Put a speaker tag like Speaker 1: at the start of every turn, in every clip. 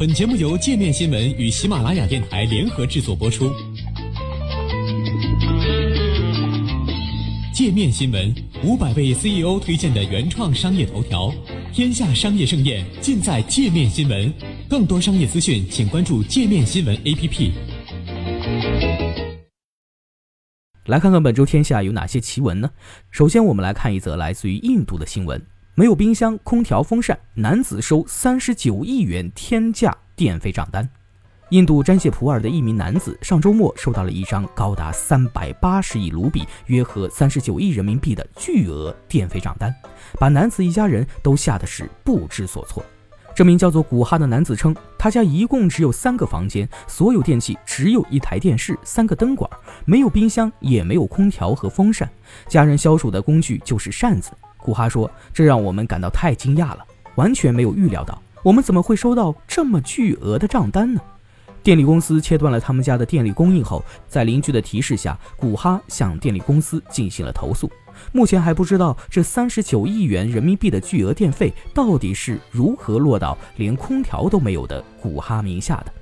Speaker 1: 本节目由界面新闻与喜马拉雅电台联合制作播出。界面新闻五百位 CEO 推荐的原创商业头条，天下商业盛宴尽在界面新闻。更多商业资讯，请关注界面新闻 APP。
Speaker 2: 来看看本周天下有哪些奇闻呢？首先，我们来看一则来自于印度的新闻。没有冰箱、空调、风扇，男子收三十九亿元天价电费账单。印度詹谢普尔的一名男子上周末收到了一张高达三百八十亿卢比（约合三十九亿人民币）的巨额电费账单，把男子一家人都吓得是不知所措。这名叫做古哈的男子称，他家一共只有三个房间，所有电器只有一台电视、三个灯管，没有冰箱，也没有空调和风扇，家人消暑的工具就是扇子。古哈说：“这让我们感到太惊讶了，完全没有预料到，我们怎么会收到这么巨额的账单呢？”电力公司切断了他们家的电力供应后，在邻居的提示下，古哈向电力公司进行了投诉。目前还不知道这三十九亿元人民币的巨额电费到底是如何落到连空调都没有的古哈名下的。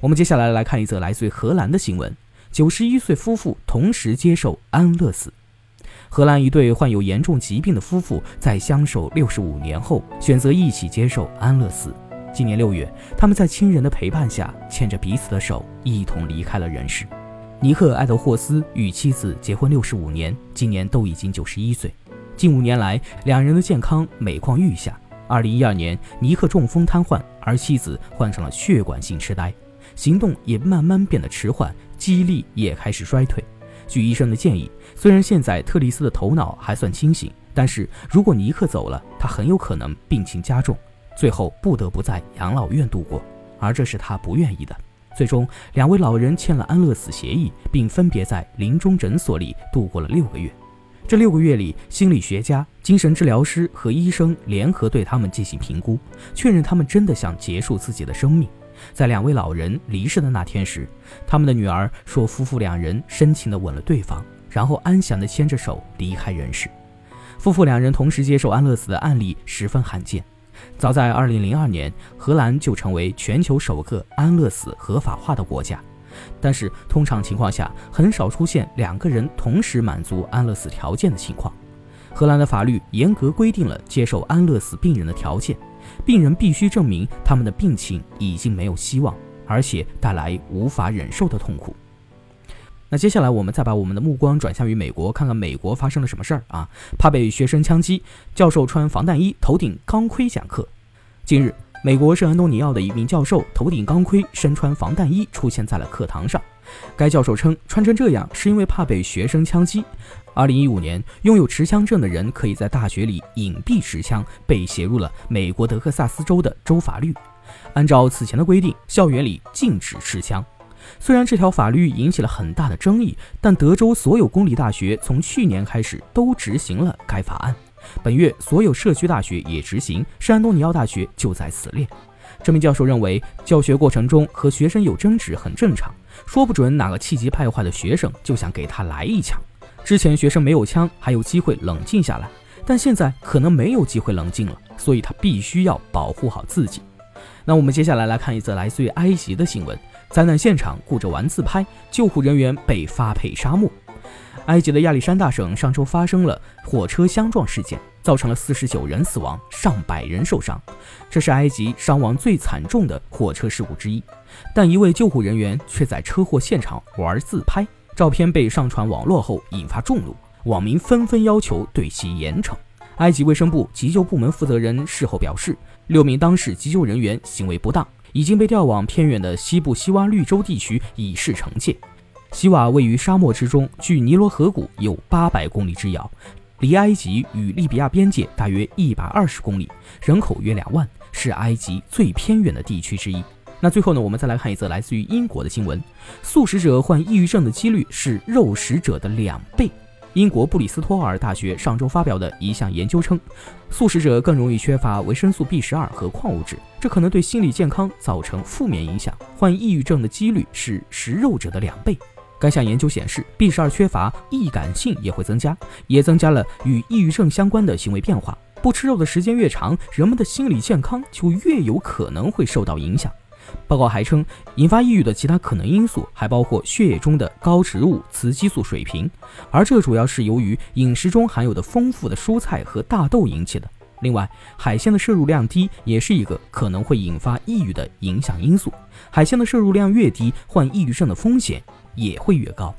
Speaker 2: 我们接下来来看一则来自荷兰的新闻：九十一岁夫妇同时接受安乐死。荷兰一对患有严重疾病的夫妇在相守六十五年后，选择一起接受安乐死。今年六月，他们在亲人的陪伴下，牵着彼此的手，一同离开了人世。尼克·艾德霍斯与妻子结婚六十五年，今年都已经九十一岁。近五年来，两人的健康每况愈下。二零一二年，尼克中风瘫痪，而妻子患上了血管性痴呆，行动也慢慢变得迟缓，记忆力也开始衰退。据医生的建议，虽然现在特丽斯的头脑还算清醒，但是如果尼克走了，他很有可能病情加重，最后不得不在养老院度过，而这是他不愿意的。最终，两位老人签了安乐死协议，并分别在临终诊所里度过了六个月。这六个月里，心理学家、精神治疗师和医生联合对他们进行评估，确认他们真的想结束自己的生命。在两位老人离世的那天时，他们的女儿说：“夫妇两人深情地吻了对方，然后安详地牵着手离开人世。”夫妇两人同时接受安乐死的案例十分罕见。早在2002年，荷兰就成为全球首个安乐死合法化的国家。但是，通常情况下很少出现两个人同时满足安乐死条件的情况。荷兰的法律严格规定了接受安乐死病人的条件。病人必须证明他们的病情已经没有希望，而且带来无法忍受的痛苦。那接下来我们再把我们的目光转向于美国，看看美国发生了什么事儿啊？怕被学生枪击，教授穿防弹衣，头顶钢盔讲课。近日，美国圣安东尼奥的一名教授头顶钢盔，身穿防弹衣出现在了课堂上。该教授称，穿成这样是因为怕被学生枪击。二零一五年，拥有持枪证的人可以在大学里隐蔽持枪，被写入了美国德克萨斯州的州法律。按照此前的规定，校园里禁止持枪。虽然这条法律引起了很大的争议，但德州所有公立大学从去年开始都执行了该法案。本月，所有社区大学也执行，圣安东尼奥大学就在此列。这名教授认为，教学过程中和学生有争执很正常，说不准哪个气急败坏的学生就想给他来一枪。之前学生没有枪，还有机会冷静下来，但现在可能没有机会冷静了，所以他必须要保护好自己。那我们接下来来看一则来自于埃及的新闻：灾难现场顾着玩自拍，救护人员被发配沙漠。埃及的亚历山大省上周发生了火车相撞事件，造成了四十九人死亡，上百人受伤，这是埃及伤亡最惨重的火车事故之一。但一位救护人员却在车祸现场玩自拍。照片被上传网络后引发众怒，网民纷纷要求对其严惩。埃及卫生部急救部门负责人事后表示，六名当事急救人员行为不当，已经被调往偏远的西部西洼绿洲地区以示惩戒。西瓦位于沙漠之中，距尼罗河谷有八百公里之遥，离埃及与利比亚边界大约一百二十公里，人口约两万，是埃及最偏远的地区之一。那最后呢，我们再来看一则来自于英国的新闻：素食者患抑郁症的几率是肉食者的两倍。英国布里斯托尔大学上周发表的一项研究称，素食者更容易缺乏维生素 B 十二和矿物质，这可能对心理健康造成负面影响。患抑郁症的几率是食肉者的两倍。该项研究显示，B 十二缺乏易感性也会增加，也增加了与抑郁症相关的行为变化。不吃肉的时间越长，人们的心理健康就越有可能会受到影响。报告还称，引发抑郁的其他可能因素还包括血液中的高植物雌激素水平，而这主要是由于饮食中含有的丰富的蔬菜和大豆引起的。另外，海鲜的摄入量低也是一个可能会引发抑郁的影响因素。海鲜的摄入量越低，患抑郁症的风险也会越高。